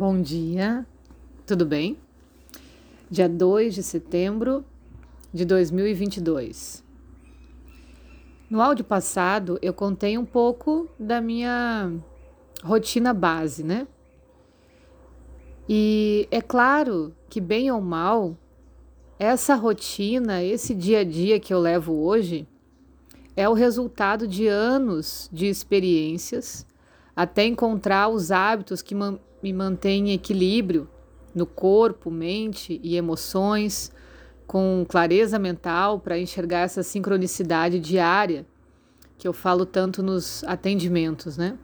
Bom dia, tudo bem? Dia 2 de setembro de 2022. No áudio passado, eu contei um pouco da minha rotina base, né? E é claro que, bem ou mal, essa rotina, esse dia a dia que eu levo hoje, é o resultado de anos de experiências até encontrar os hábitos que me mantêm em equilíbrio no corpo, mente e emoções, com clareza mental para enxergar essa sincronicidade diária que eu falo tanto nos atendimentos, né?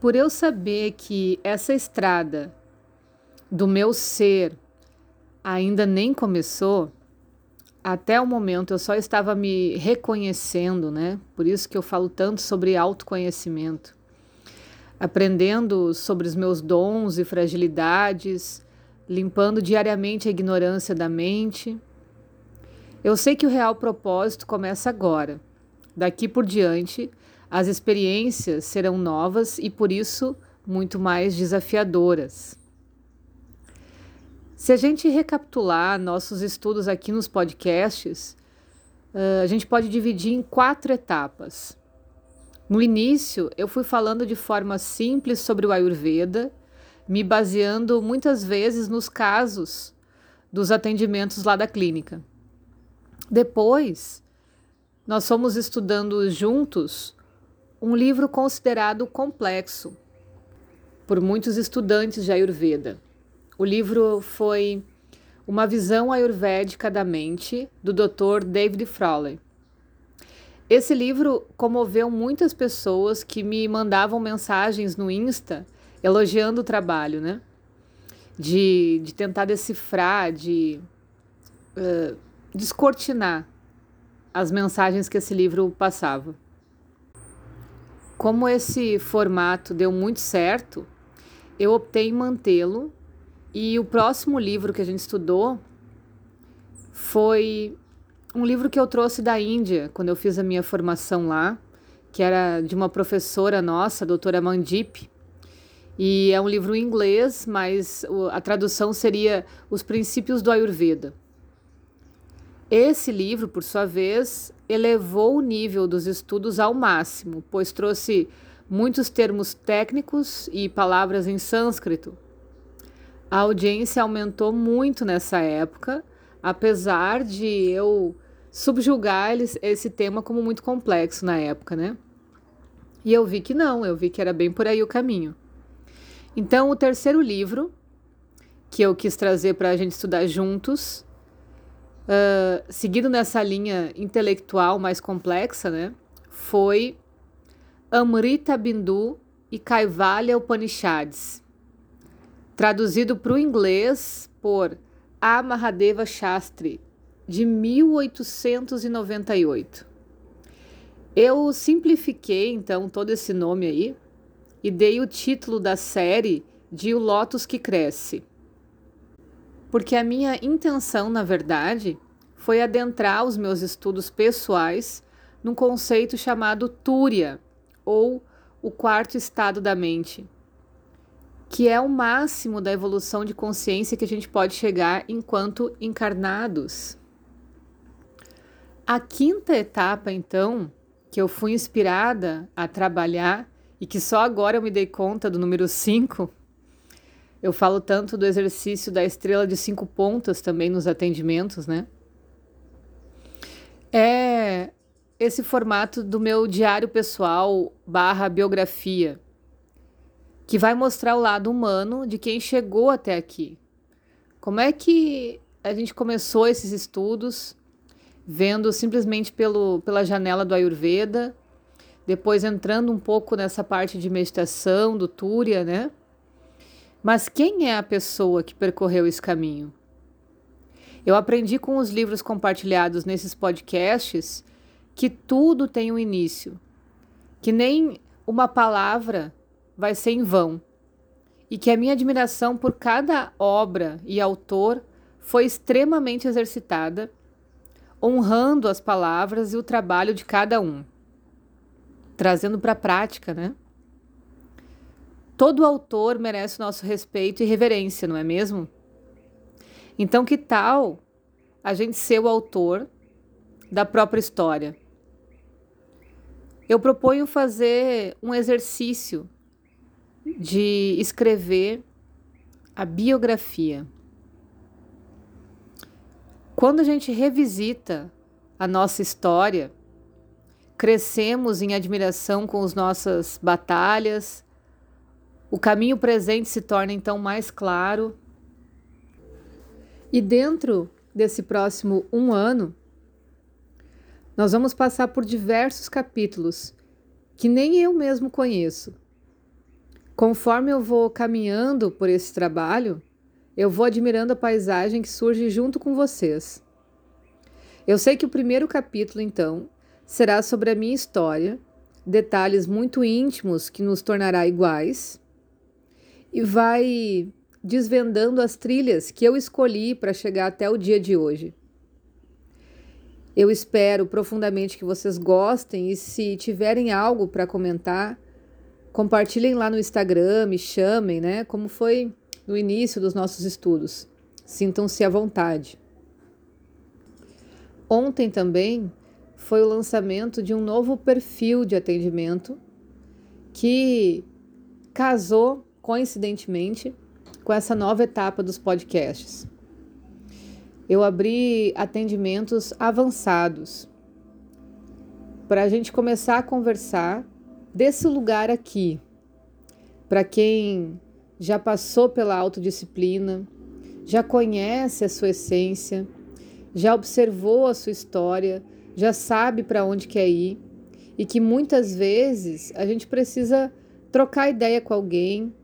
Por eu saber que essa estrada do meu ser ainda nem começou, até o momento eu só estava me reconhecendo, né? Por isso que eu falo tanto sobre autoconhecimento. Aprendendo sobre os meus dons e fragilidades, limpando diariamente a ignorância da mente. Eu sei que o real propósito começa agora. Daqui por diante, as experiências serão novas e por isso muito mais desafiadoras. Se a gente recapitular nossos estudos aqui nos podcasts, a gente pode dividir em quatro etapas. No início, eu fui falando de forma simples sobre o Ayurveda, me baseando muitas vezes nos casos dos atendimentos lá da clínica. Depois, nós fomos estudando juntos um livro considerado complexo por muitos estudantes de Ayurveda. O livro foi Uma Visão Ayurvédica da Mente, do Dr. David Frawley. Esse livro comoveu muitas pessoas que me mandavam mensagens no Insta elogiando o trabalho, né? De, de tentar decifrar, de uh, descortinar as mensagens que esse livro passava. Como esse formato deu muito certo, eu optei em mantê-lo e o próximo livro que a gente estudou foi um livro que eu trouxe da Índia, quando eu fiz a minha formação lá, que era de uma professora nossa, a doutora Mandip. E é um livro em inglês, mas a tradução seria Os Princípios do Ayurveda. Esse livro, por sua vez, elevou o nível dos estudos ao máximo, pois trouxe muitos termos técnicos e palavras em sânscrito, a audiência aumentou muito nessa época, apesar de eu subjugar esse tema como muito complexo na época, né? E eu vi que não, eu vi que era bem por aí o caminho. Então, o terceiro livro que eu quis trazer para a gente estudar juntos, uh, seguindo nessa linha intelectual mais complexa, né? Foi Amrita Bindu e Kaivalya Upanishads traduzido para o inglês por A. Shastri, de 1898. Eu simplifiquei então todo esse nome aí e dei o título da série de O Lótus que Cresce. Porque a minha intenção, na verdade, foi adentrar os meus estudos pessoais num conceito chamado Túria, ou o quarto estado da mente que é o máximo da evolução de consciência que a gente pode chegar enquanto encarnados. A quinta etapa, então, que eu fui inspirada a trabalhar e que só agora eu me dei conta do número 5, eu falo tanto do exercício da estrela de cinco pontas também nos atendimentos, né? É esse formato do meu diário pessoal barra biografia que vai mostrar o lado humano de quem chegou até aqui. Como é que a gente começou esses estudos vendo simplesmente pelo, pela janela do Ayurveda, depois entrando um pouco nessa parte de meditação, do Túria, né? Mas quem é a pessoa que percorreu esse caminho? Eu aprendi com os livros compartilhados nesses podcasts que tudo tem um início, que nem uma palavra vai ser em vão, e que a minha admiração por cada obra e autor foi extremamente exercitada, honrando as palavras e o trabalho de cada um, trazendo para a prática, né? todo autor merece o nosso respeito e reverência, não é mesmo? Então, que tal a gente ser o autor da própria história? Eu proponho fazer um exercício de escrever a biografia. Quando a gente revisita a nossa história, crescemos em admiração com as nossas batalhas, o caminho presente se torna então mais claro. E dentro desse próximo um ano, nós vamos passar por diversos capítulos que nem eu mesmo conheço. Conforme eu vou caminhando por esse trabalho, eu vou admirando a paisagem que surge junto com vocês. Eu sei que o primeiro capítulo, então, será sobre a minha história, detalhes muito íntimos que nos tornará iguais, e vai desvendando as trilhas que eu escolhi para chegar até o dia de hoje. Eu espero profundamente que vocês gostem e se tiverem algo para comentar, compartilhem lá no Instagram, me chamem, né? Como foi no início dos nossos estudos. Sintam-se à vontade. Ontem também foi o lançamento de um novo perfil de atendimento que casou, coincidentemente, com essa nova etapa dos podcasts eu abri atendimentos avançados para a gente começar a conversar desse lugar aqui. Para quem já passou pela autodisciplina, já conhece a sua essência, já observou a sua história, já sabe para onde quer ir e que muitas vezes a gente precisa trocar ideia com alguém,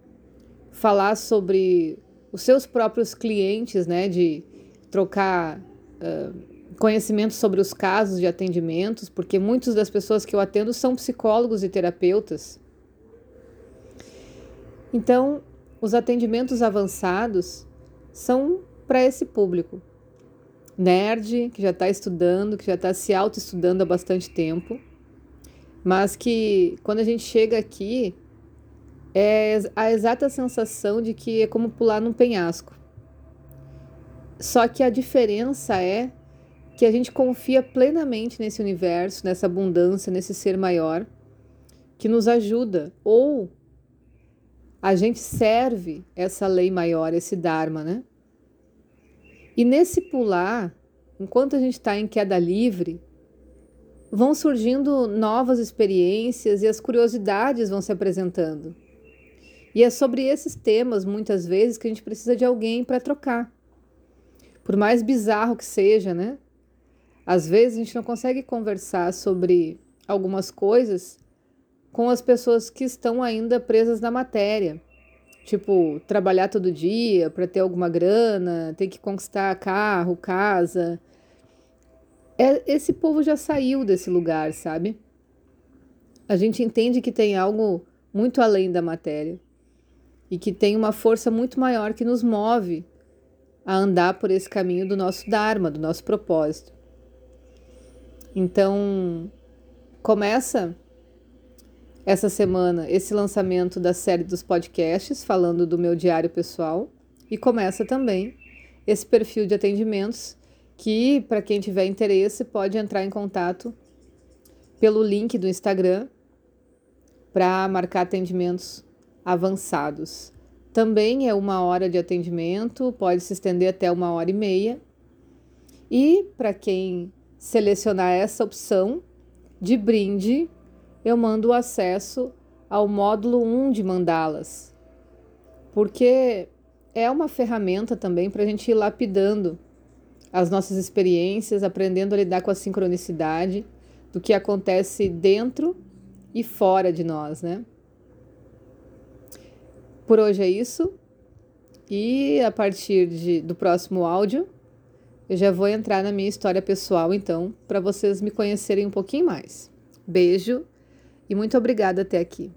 falar sobre os seus próprios clientes, né, de trocar uh, conhecimento sobre os casos de atendimentos, porque muitas das pessoas que eu atendo são psicólogos e terapeutas. Então, os atendimentos avançados são para esse público. Nerd, que já está estudando, que já está se auto-estudando há bastante tempo, mas que quando a gente chega aqui, é a exata sensação de que é como pular num penhasco. Só que a diferença é que a gente confia plenamente nesse universo, nessa abundância, nesse ser maior que nos ajuda, ou a gente serve essa lei maior, esse Dharma, né? E nesse pular, enquanto a gente está em queda livre, vão surgindo novas experiências e as curiosidades vão se apresentando. E é sobre esses temas, muitas vezes, que a gente precisa de alguém para trocar por mais bizarro que seja, né? Às vezes a gente não consegue conversar sobre algumas coisas com as pessoas que estão ainda presas na matéria. Tipo, trabalhar todo dia para ter alguma grana, ter que conquistar carro, casa. É, esse povo já saiu desse lugar, sabe? A gente entende que tem algo muito além da matéria e que tem uma força muito maior que nos move a andar por esse caminho do nosso Dharma, do nosso propósito. Então, começa essa semana esse lançamento da série dos podcasts falando do meu diário pessoal e começa também esse perfil de atendimentos que, para quem tiver interesse, pode entrar em contato pelo link do Instagram para marcar atendimentos avançados. Também é uma hora de atendimento, pode se estender até uma hora e meia. E para quem selecionar essa opção, de brinde, eu mando o acesso ao módulo 1 de mandalas, porque é uma ferramenta também para a gente ir lapidando as nossas experiências, aprendendo a lidar com a sincronicidade do que acontece dentro e fora de nós, né? Por hoje é isso. E a partir de, do próximo áudio, eu já vou entrar na minha história pessoal, então, para vocês me conhecerem um pouquinho mais. Beijo e muito obrigada até aqui.